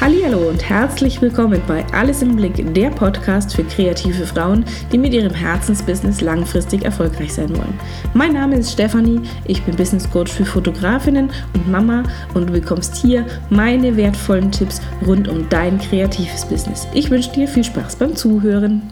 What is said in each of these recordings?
Hallo und herzlich willkommen bei Alles im Blick, der Podcast für kreative Frauen, die mit ihrem Herzensbusiness langfristig erfolgreich sein wollen. Mein Name ist Stefanie, ich bin Business Coach für Fotografinnen und Mama und du bekommst hier meine wertvollen Tipps rund um dein kreatives Business. Ich wünsche dir viel Spaß beim Zuhören.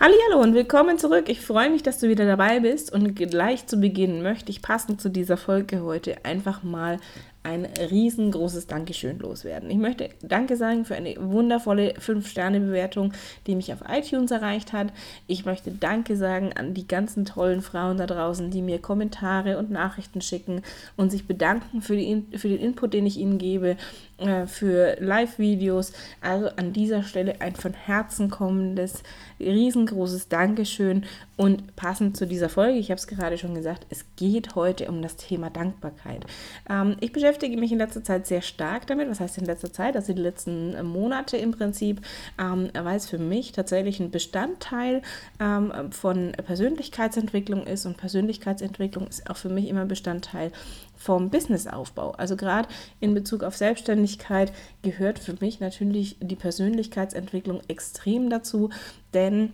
Hallo und willkommen zurück. Ich freue mich, dass du wieder dabei bist und gleich zu Beginn möchte ich passend zu dieser Folge heute einfach mal ein riesengroßes Dankeschön loswerden. Ich möchte Danke sagen für eine wundervolle 5-Sterne-Bewertung, die mich auf iTunes erreicht hat. Ich möchte Danke sagen an die ganzen tollen Frauen da draußen, die mir Kommentare und Nachrichten schicken und sich bedanken für, die, für den Input, den ich ihnen gebe, äh, für Live-Videos. Also an dieser Stelle ein von Herzen kommendes, riesengroßes Dankeschön und passend zu dieser Folge, ich habe es gerade schon gesagt, es geht heute um das Thema Dankbarkeit. Ähm, ich beschäftige beschäftige mich in letzter Zeit sehr stark damit. Was heißt in letzter Zeit? Also die letzten äh, Monate im Prinzip, ähm, weil es für mich tatsächlich ein Bestandteil ähm, von Persönlichkeitsentwicklung ist und Persönlichkeitsentwicklung ist auch für mich immer Bestandteil vom Businessaufbau. Also gerade in Bezug auf Selbstständigkeit gehört für mich natürlich die Persönlichkeitsentwicklung extrem dazu, denn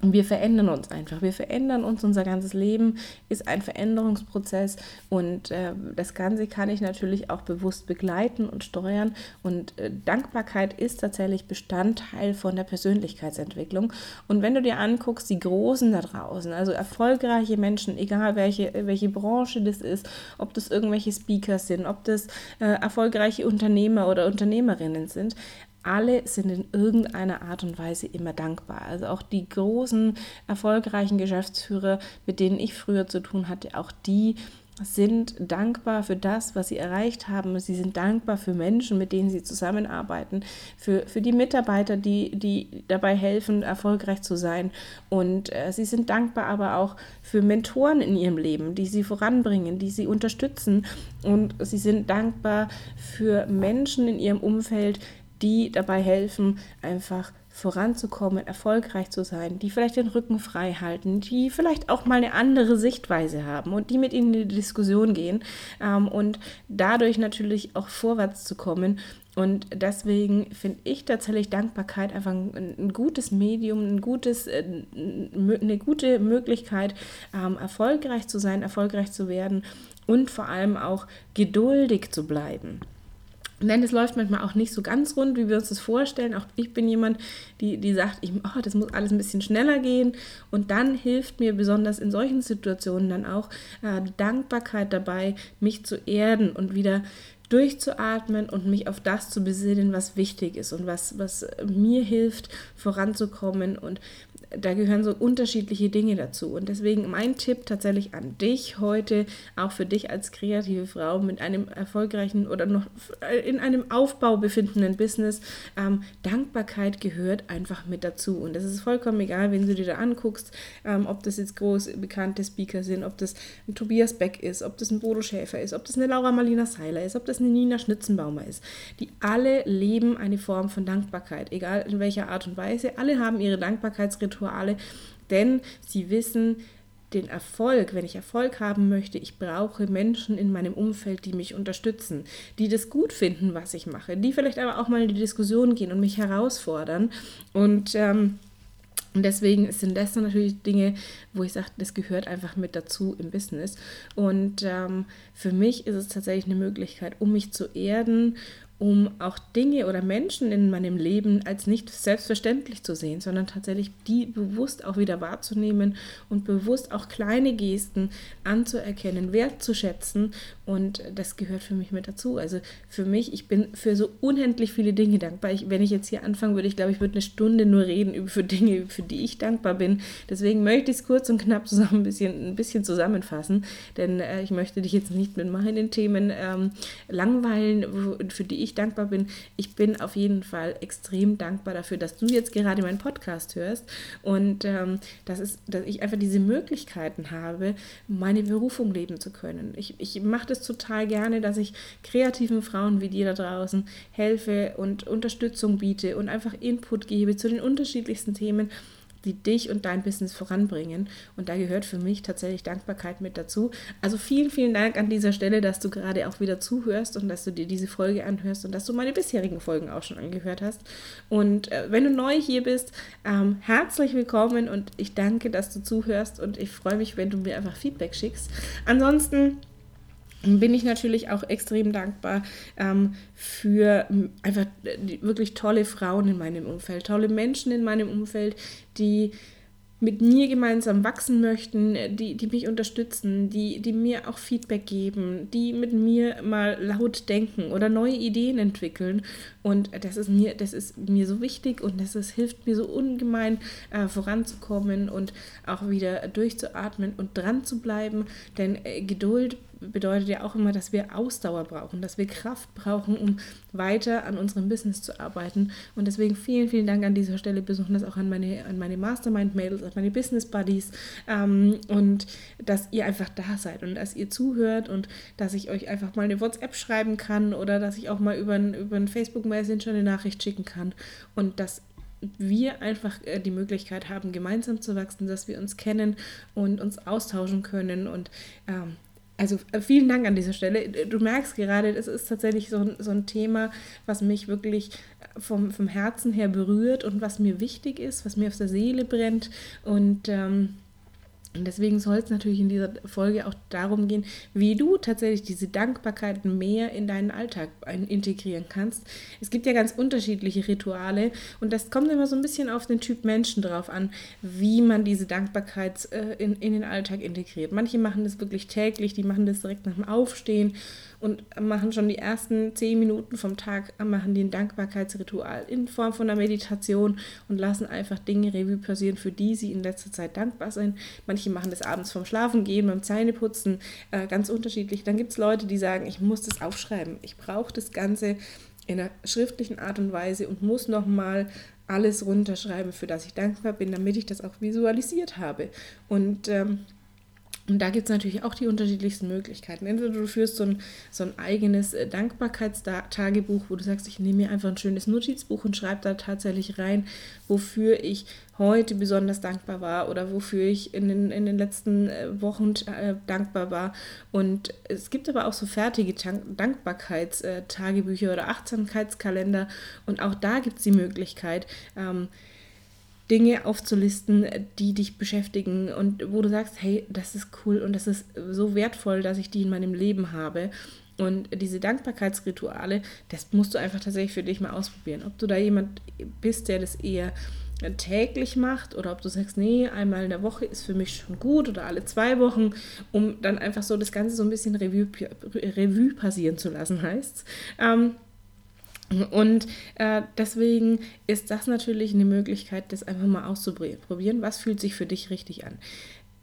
wir verändern uns einfach. Wir verändern uns. Unser ganzes Leben ist ein Veränderungsprozess und äh, das Ganze kann ich natürlich auch bewusst begleiten und steuern. Und äh, Dankbarkeit ist tatsächlich Bestandteil von der Persönlichkeitsentwicklung. Und wenn du dir anguckst, die Großen da draußen, also erfolgreiche Menschen, egal welche, welche Branche das ist, ob das irgendwelche Speakers sind, ob das äh, erfolgreiche Unternehmer oder Unternehmerinnen sind, alle sind in irgendeiner Art und Weise immer dankbar. Also auch die großen, erfolgreichen Geschäftsführer, mit denen ich früher zu tun hatte, auch die sind dankbar für das, was sie erreicht haben. Sie sind dankbar für Menschen, mit denen sie zusammenarbeiten, für, für die Mitarbeiter, die, die dabei helfen, erfolgreich zu sein. Und äh, sie sind dankbar aber auch für Mentoren in ihrem Leben, die sie voranbringen, die sie unterstützen. Und sie sind dankbar für Menschen in ihrem Umfeld, die dabei helfen, einfach voranzukommen, erfolgreich zu sein, die vielleicht den Rücken frei halten, die vielleicht auch mal eine andere Sichtweise haben und die mit ihnen in die Diskussion gehen ähm, und dadurch natürlich auch vorwärts zu kommen. Und deswegen finde ich tatsächlich Dankbarkeit einfach ein, ein, gutes Medium, ein gutes, äh, eine gute Möglichkeit, ähm, erfolgreich zu sein, erfolgreich zu werden und vor allem auch geduldig zu bleiben. Denn es läuft manchmal auch nicht so ganz rund, wie wir uns das vorstellen. Auch ich bin jemand, die, die sagt, ich, oh, das muss alles ein bisschen schneller gehen. Und dann hilft mir besonders in solchen Situationen dann auch äh, Dankbarkeit dabei, mich zu erden und wieder durchzuatmen und mich auf das zu besinnen, was wichtig ist und was, was mir hilft, voranzukommen. Und da gehören so unterschiedliche Dinge dazu. Und deswegen mein Tipp tatsächlich an dich heute, auch für dich als kreative Frau mit einem erfolgreichen oder noch in einem Aufbau befindenden Business, ähm, Dankbarkeit gehört einfach mit dazu. Und es ist vollkommen egal, wenn du dir da anguckst, ähm, ob das jetzt groß bekannte Speaker sind, ob das ein Tobias Beck ist, ob das ein Bodo Schäfer ist, ob das eine Laura Marlina Seiler ist, ob das eine Nina Schnitzenbaumer ist. Die alle leben eine Form von Dankbarkeit, egal in welcher Art und Weise. Alle haben ihre Dankbarkeitsrituale Rituale, denn sie wissen, den Erfolg, wenn ich Erfolg haben möchte, ich brauche Menschen in meinem Umfeld, die mich unterstützen, die das gut finden, was ich mache, die vielleicht aber auch mal in die Diskussion gehen und mich herausfordern. Und ähm, deswegen sind das natürlich Dinge, wo ich sage, das gehört einfach mit dazu im Business. Und ähm, für mich ist es tatsächlich eine Möglichkeit, um mich zu erden um auch Dinge oder Menschen in meinem Leben als nicht selbstverständlich zu sehen, sondern tatsächlich die bewusst auch wieder wahrzunehmen und bewusst auch kleine Gesten anzuerkennen, wertzuschätzen. Und das gehört für mich mit dazu. Also für mich, ich bin für so unendlich viele Dinge dankbar. Ich, wenn ich jetzt hier anfangen würde, ich glaube, ich würde eine Stunde nur reden über Dinge, für die ich dankbar bin. Deswegen möchte ich es kurz und knapp zusammen ein bisschen, ein bisschen zusammenfassen, denn äh, ich möchte dich jetzt nicht mit meinen Themen ähm, langweilen, für die ich dankbar bin. Ich bin auf jeden Fall extrem dankbar dafür, dass du jetzt gerade meinen Podcast hörst und ähm, das ist, dass ich einfach diese Möglichkeiten habe, meine Berufung leben zu können. Ich, ich mache das total gerne, dass ich kreativen Frauen wie dir da draußen helfe und Unterstützung biete und einfach Input gebe zu den unterschiedlichsten Themen die dich und dein Business voranbringen. Und da gehört für mich tatsächlich Dankbarkeit mit dazu. Also vielen, vielen Dank an dieser Stelle, dass du gerade auch wieder zuhörst und dass du dir diese Folge anhörst und dass du meine bisherigen Folgen auch schon angehört hast. Und äh, wenn du neu hier bist, ähm, herzlich willkommen und ich danke, dass du zuhörst und ich freue mich, wenn du mir einfach Feedback schickst. Ansonsten bin ich natürlich auch extrem dankbar ähm, für einfach wirklich tolle Frauen in meinem Umfeld, tolle Menschen in meinem Umfeld, die mit mir gemeinsam wachsen möchten, die, die mich unterstützen, die, die mir auch Feedback geben, die mit mir mal laut denken oder neue Ideen entwickeln. Und das ist mir, das ist mir so wichtig und das ist, hilft mir so ungemein äh, voranzukommen und auch wieder durchzuatmen und dran zu bleiben. Denn äh, Geduld bedeutet ja auch immer, dass wir Ausdauer brauchen, dass wir Kraft brauchen, um weiter an unserem Business zu arbeiten. Und deswegen vielen, vielen Dank an dieser Stelle, besonders auch an meine, an meine Mastermind-Mails, an meine Business-Buddies ähm, und dass ihr einfach da seid und dass ihr zuhört und dass ich euch einfach mal eine WhatsApp schreiben kann oder dass ich auch mal über, über einen Facebook-Messenger eine Nachricht schicken kann und dass wir einfach äh, die Möglichkeit haben, gemeinsam zu wachsen, dass wir uns kennen und uns austauschen können und ähm, also äh, vielen Dank an dieser Stelle. Du merkst gerade, es ist tatsächlich so, so ein Thema, was mich wirklich äh, vom, vom Herzen her berührt und was mir wichtig ist, was mir auf der Seele brennt. Und ähm, und deswegen soll es natürlich in dieser Folge auch darum gehen, wie du tatsächlich diese Dankbarkeit mehr in deinen Alltag integrieren kannst. Es gibt ja ganz unterschiedliche Rituale und das kommt immer so ein bisschen auf den Typ Menschen drauf an, wie man diese Dankbarkeit äh, in, in den Alltag integriert. Manche machen das wirklich täglich, die machen das direkt nach dem Aufstehen und machen schon die ersten zehn Minuten vom Tag, machen den Dankbarkeitsritual in Form von einer Meditation und lassen einfach Dinge Revue passieren, für die sie in letzter Zeit dankbar sind. Manche machen das abends vorm Schlafen gehen, beim Zähneputzen, äh, ganz unterschiedlich. Dann gibt es Leute, die sagen, ich muss das aufschreiben. Ich brauche das Ganze in einer schriftlichen Art und Weise und muss nochmal alles runterschreiben, für das ich dankbar bin, damit ich das auch visualisiert habe. Und ähm, und da gibt es natürlich auch die unterschiedlichsten Möglichkeiten. Entweder du führst so ein, so ein eigenes äh, Dankbarkeitstagebuch, wo du sagst, ich nehme mir einfach ein schönes Notizbuch und schreibe da tatsächlich rein, wofür ich heute besonders dankbar war oder wofür ich in den, in den letzten äh, Wochen äh, dankbar war. Und es gibt aber auch so fertige Dankbarkeitstagebücher oder Achtsamkeitskalender. Und auch da gibt es die Möglichkeit, ähm, Dinge aufzulisten, die dich beschäftigen und wo du sagst, hey, das ist cool und das ist so wertvoll, dass ich die in meinem Leben habe. Und diese Dankbarkeitsrituale, das musst du einfach tatsächlich für dich mal ausprobieren. Ob du da jemand bist, der das eher täglich macht oder ob du sagst, nee, einmal in der Woche ist für mich schon gut oder alle zwei Wochen, um dann einfach so das Ganze so ein bisschen Revue, Revue passieren zu lassen, heißt ähm, und äh, deswegen ist das natürlich eine Möglichkeit, das einfach mal auszuprobieren. Was fühlt sich für dich richtig an?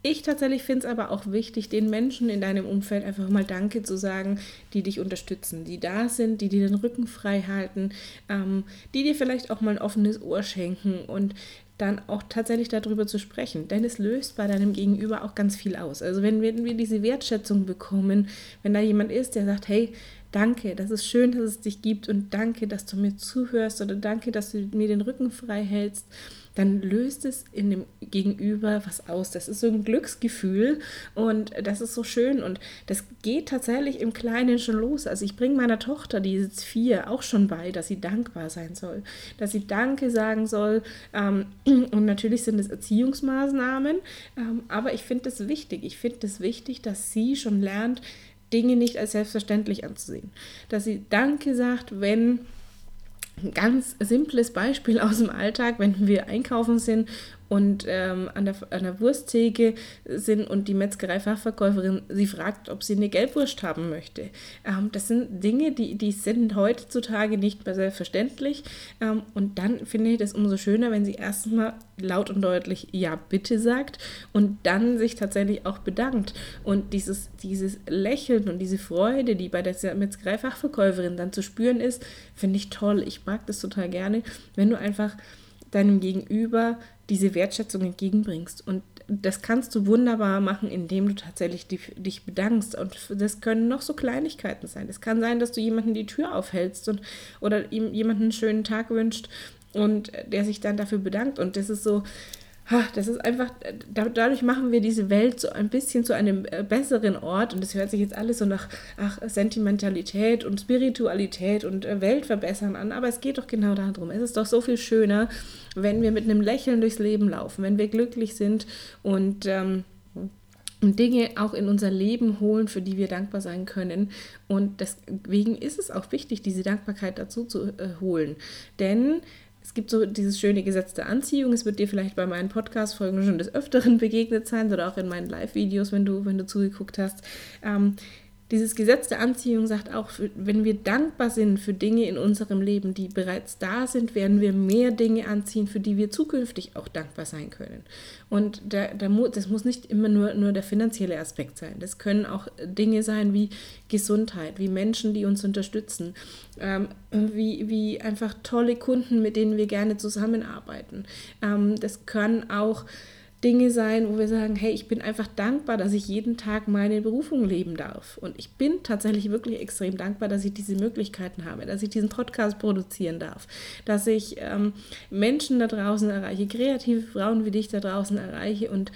Ich tatsächlich finde es aber auch wichtig, den Menschen in deinem Umfeld einfach mal Danke zu sagen, die dich unterstützen, die da sind, die dir den Rücken frei halten, ähm, die dir vielleicht auch mal ein offenes Ohr schenken und dann auch tatsächlich darüber zu sprechen. Denn es löst bei deinem Gegenüber auch ganz viel aus. Also wenn wir, wenn wir diese Wertschätzung bekommen, wenn da jemand ist, der sagt, hey, danke, das ist schön, dass es dich gibt und danke, dass du mir zuhörst oder danke, dass du mir den Rücken frei hältst, dann löst es in dem Gegenüber was aus. Das ist so ein Glücksgefühl und das ist so schön und das geht tatsächlich im Kleinen schon los. Also ich bringe meiner Tochter, die ist jetzt vier, auch schon bei, dass sie dankbar sein soll, dass sie Danke sagen soll ähm, und natürlich sind es Erziehungsmaßnahmen, ähm, aber ich finde es wichtig. Ich finde es wichtig, dass sie schon lernt, Dinge nicht als selbstverständlich anzusehen. Dass sie Danke sagt, wenn ein ganz simples Beispiel aus dem Alltag, wenn wir einkaufen sind und ähm, an, der, an der Wursttheke sind und die Metzgerei-Fachverkäuferin sie fragt, ob sie eine Gelbwurst haben möchte. Ähm, das sind Dinge, die, die sind heutzutage nicht mehr selbstverständlich. Ähm, und dann finde ich das umso schöner, wenn sie erstmal laut und deutlich Ja, bitte sagt und dann sich tatsächlich auch bedankt. Und dieses, dieses Lächeln und diese Freude, die bei der Metzgerei-Fachverkäuferin dann zu spüren ist, finde ich toll. Ich mag das total gerne, wenn du einfach deinem Gegenüber diese Wertschätzung entgegenbringst. Und das kannst du wunderbar machen, indem du tatsächlich die, dich bedankst. Und das können noch so Kleinigkeiten sein. Es kann sein, dass du jemanden die Tür aufhältst und, oder ihm jemanden einen schönen Tag wünscht und der sich dann dafür bedankt. Und das ist so, das ist einfach, dadurch machen wir diese Welt so ein bisschen zu einem äh, besseren Ort und das hört sich jetzt alles so nach ach, Sentimentalität und Spiritualität und äh, Weltverbessern an, aber es geht doch genau darum. Es ist doch so viel schöner, wenn wir mit einem Lächeln durchs Leben laufen, wenn wir glücklich sind und ähm, Dinge auch in unser Leben holen, für die wir dankbar sein können. Und deswegen ist es auch wichtig, diese Dankbarkeit dazu zu äh, holen. Denn es gibt so dieses schöne Gesetz der Anziehung. Es wird dir vielleicht bei meinen Podcast-Folgen schon des Öfteren begegnet sein oder auch in meinen Live-Videos, wenn du, wenn du zugeguckt hast. Ähm, dieses Gesetz der Anziehung sagt auch, wenn wir dankbar sind für Dinge in unserem Leben, die bereits da sind, werden wir mehr Dinge anziehen, für die wir zukünftig auch dankbar sein können. Und der, der, das muss nicht immer nur, nur der finanzielle Aspekt sein. Das können auch Dinge sein wie Gesundheit, wie Menschen, die uns unterstützen, ähm, wie, wie einfach tolle Kunden, mit denen wir gerne zusammenarbeiten. Ähm, das können auch Dinge sein, wo wir sagen, hey, ich bin einfach dankbar, dass ich jeden Tag meine Berufung leben darf. Und ich bin tatsächlich wirklich extrem dankbar, dass ich diese Möglichkeiten habe, dass ich diesen Podcast produzieren darf, dass ich ähm, Menschen da draußen erreiche, kreative Frauen wie dich da draußen erreiche und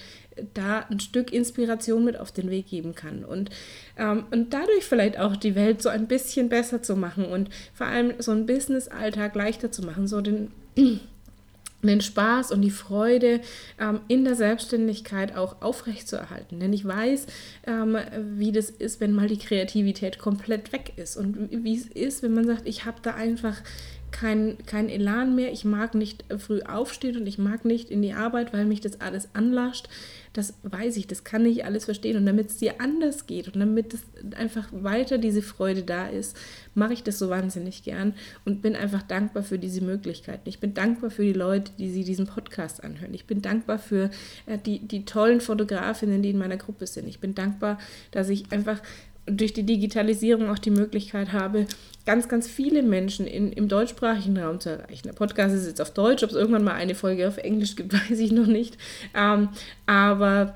da ein Stück Inspiration mit auf den Weg geben kann und, ähm, und dadurch vielleicht auch die Welt so ein bisschen besser zu machen und vor allem so einen Business-Alltag leichter zu machen, so den den Spaß und die Freude ähm, in der Selbstständigkeit auch aufrechtzuerhalten. Denn ich weiß, ähm, wie das ist, wenn mal die Kreativität komplett weg ist und wie es ist, wenn man sagt, ich habe da einfach kein, kein Elan mehr, ich mag nicht früh aufstehen und ich mag nicht in die Arbeit, weil mich das alles anlascht. Das weiß ich, das kann ich alles verstehen. Und damit es dir anders geht und damit es einfach weiter diese Freude da ist, mache ich das so wahnsinnig gern und bin einfach dankbar für diese Möglichkeiten. Ich bin dankbar für die Leute, die sie diesen Podcast anhören. Ich bin dankbar für äh, die, die tollen Fotografinnen, die in meiner Gruppe sind. Ich bin dankbar, dass ich einfach durch die Digitalisierung auch die Möglichkeit habe, ganz, ganz viele Menschen in, im deutschsprachigen Raum zu erreichen. Der Podcast ist jetzt auf Deutsch, ob es irgendwann mal eine Folge auf Englisch gibt, weiß ich noch nicht. Ähm, aber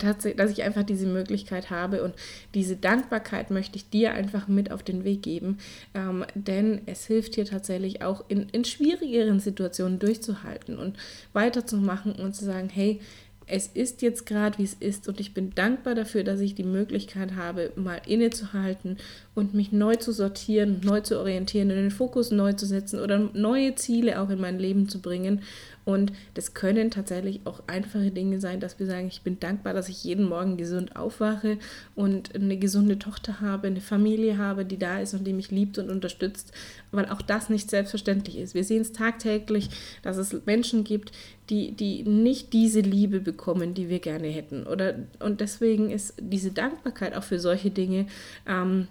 tatsächlich, dass ich einfach diese Möglichkeit habe und diese Dankbarkeit möchte ich dir einfach mit auf den Weg geben, ähm, denn es hilft dir tatsächlich auch in, in schwierigeren Situationen durchzuhalten und weiterzumachen und zu sagen, hey, es ist jetzt gerade, wie es ist und ich bin dankbar dafür, dass ich die Möglichkeit habe, mal innezuhalten und mich neu zu sortieren, neu zu orientieren und den Fokus neu zu setzen oder neue Ziele auch in mein Leben zu bringen. Und das können tatsächlich auch einfache Dinge sein, dass wir sagen, ich bin dankbar, dass ich jeden Morgen gesund aufwache und eine gesunde Tochter habe, eine Familie habe, die da ist und die mich liebt und unterstützt, weil auch das nicht selbstverständlich ist. Wir sehen es tagtäglich, dass es Menschen gibt, die, die nicht diese Liebe bekommen, die wir gerne hätten. Oder, und deswegen ist diese Dankbarkeit auch für solche Dinge ähm,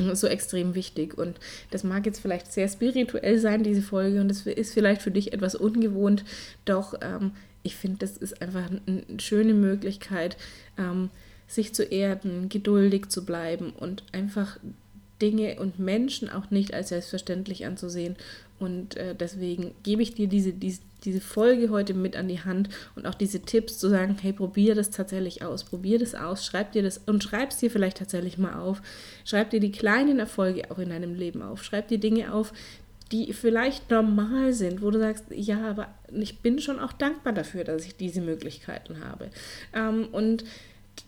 so extrem wichtig. Und das mag jetzt vielleicht sehr spirituell sein, diese Folge, und das ist vielleicht für dich etwas ungewohnt, doch ähm, ich finde, das ist einfach eine schöne Möglichkeit, ähm, sich zu erden, geduldig zu bleiben und einfach Dinge und Menschen auch nicht als selbstverständlich anzusehen. Und äh, deswegen gebe ich dir diese, diese, diese Folge heute mit an die Hand und auch diese Tipps zu sagen, hey, probier das tatsächlich aus, probier das aus, schreib dir das und schreib es dir vielleicht tatsächlich mal auf. Schreib dir die kleinen Erfolge auch in deinem Leben auf. Schreib dir Dinge auf, die vielleicht normal sind, wo du sagst, ja, aber ich bin schon auch dankbar dafür, dass ich diese Möglichkeiten habe. Ähm, und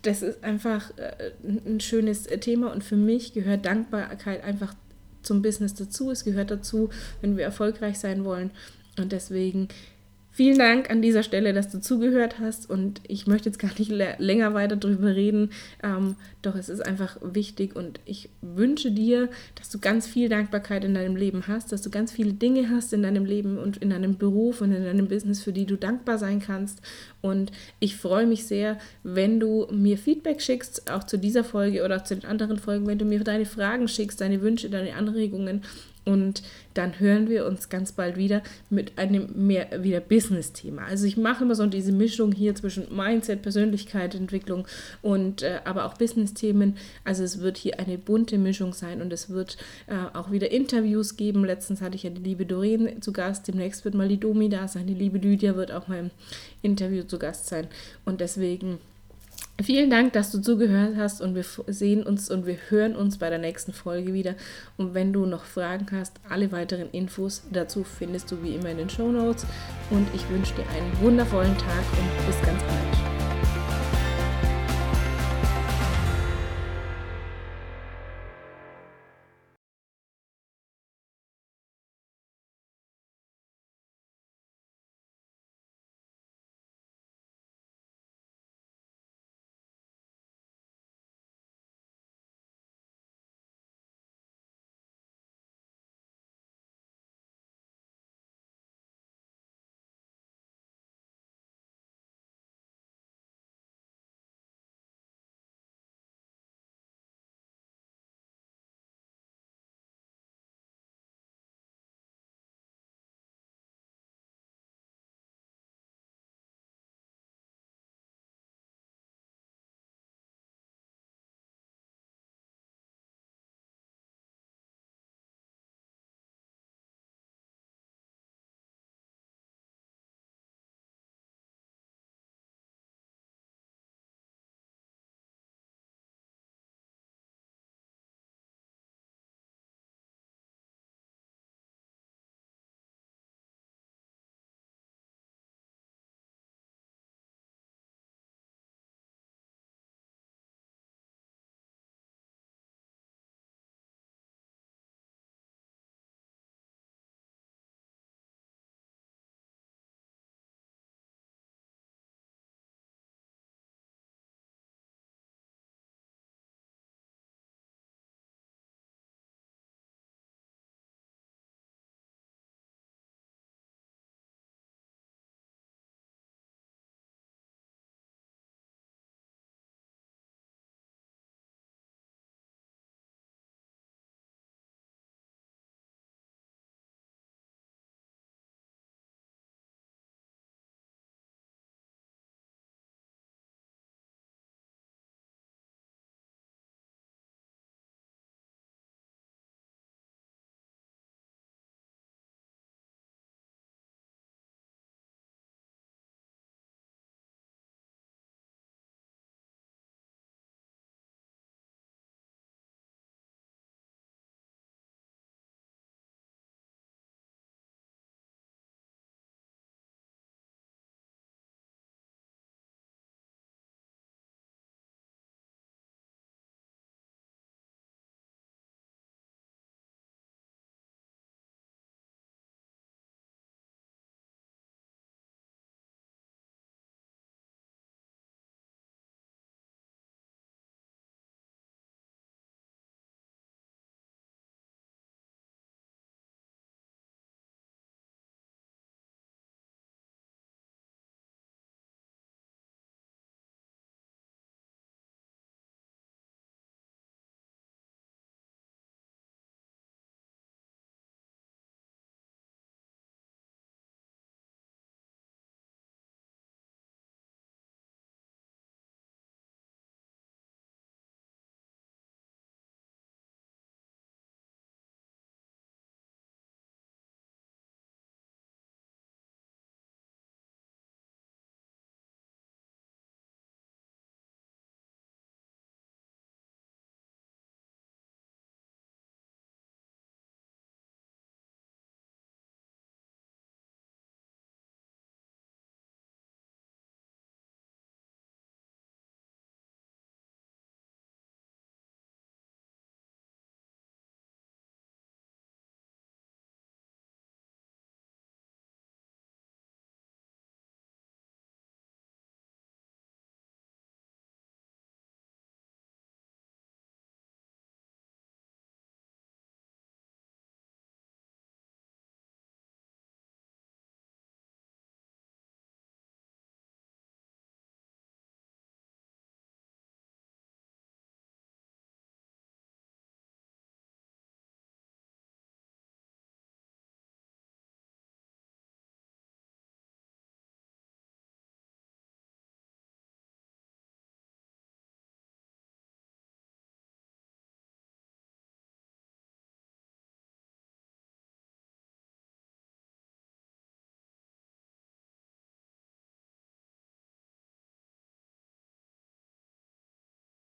das ist einfach äh, ein schönes Thema und für mich gehört Dankbarkeit einfach zum Business dazu. Es gehört dazu, wenn wir erfolgreich sein wollen. Und deswegen Vielen Dank an dieser Stelle, dass du zugehört hast. Und ich möchte jetzt gar nicht länger weiter darüber reden, ähm, doch es ist einfach wichtig. Und ich wünsche dir, dass du ganz viel Dankbarkeit in deinem Leben hast, dass du ganz viele Dinge hast in deinem Leben und in deinem Beruf und in deinem Business, für die du dankbar sein kannst. Und ich freue mich sehr, wenn du mir Feedback schickst, auch zu dieser Folge oder auch zu den anderen Folgen, wenn du mir deine Fragen schickst, deine Wünsche, deine Anregungen und dann hören wir uns ganz bald wieder mit einem mehr wieder Business-Thema. Also ich mache immer so diese Mischung hier zwischen Mindset, Persönlichkeitsentwicklung und äh, aber auch Business-Themen. Also es wird hier eine bunte Mischung sein und es wird äh, auch wieder Interviews geben. Letztens hatte ich ja die liebe Doreen zu Gast. Demnächst wird mal die Domi da sein. Die liebe Lydia wird auch mal im Interview zu Gast sein. Und deswegen Vielen Dank, dass du zugehört hast und wir sehen uns und wir hören uns bei der nächsten Folge wieder. Und wenn du noch Fragen hast, alle weiteren Infos dazu findest du wie immer in den Show Notes. Und ich wünsche dir einen wundervollen Tag und bis ganz bald.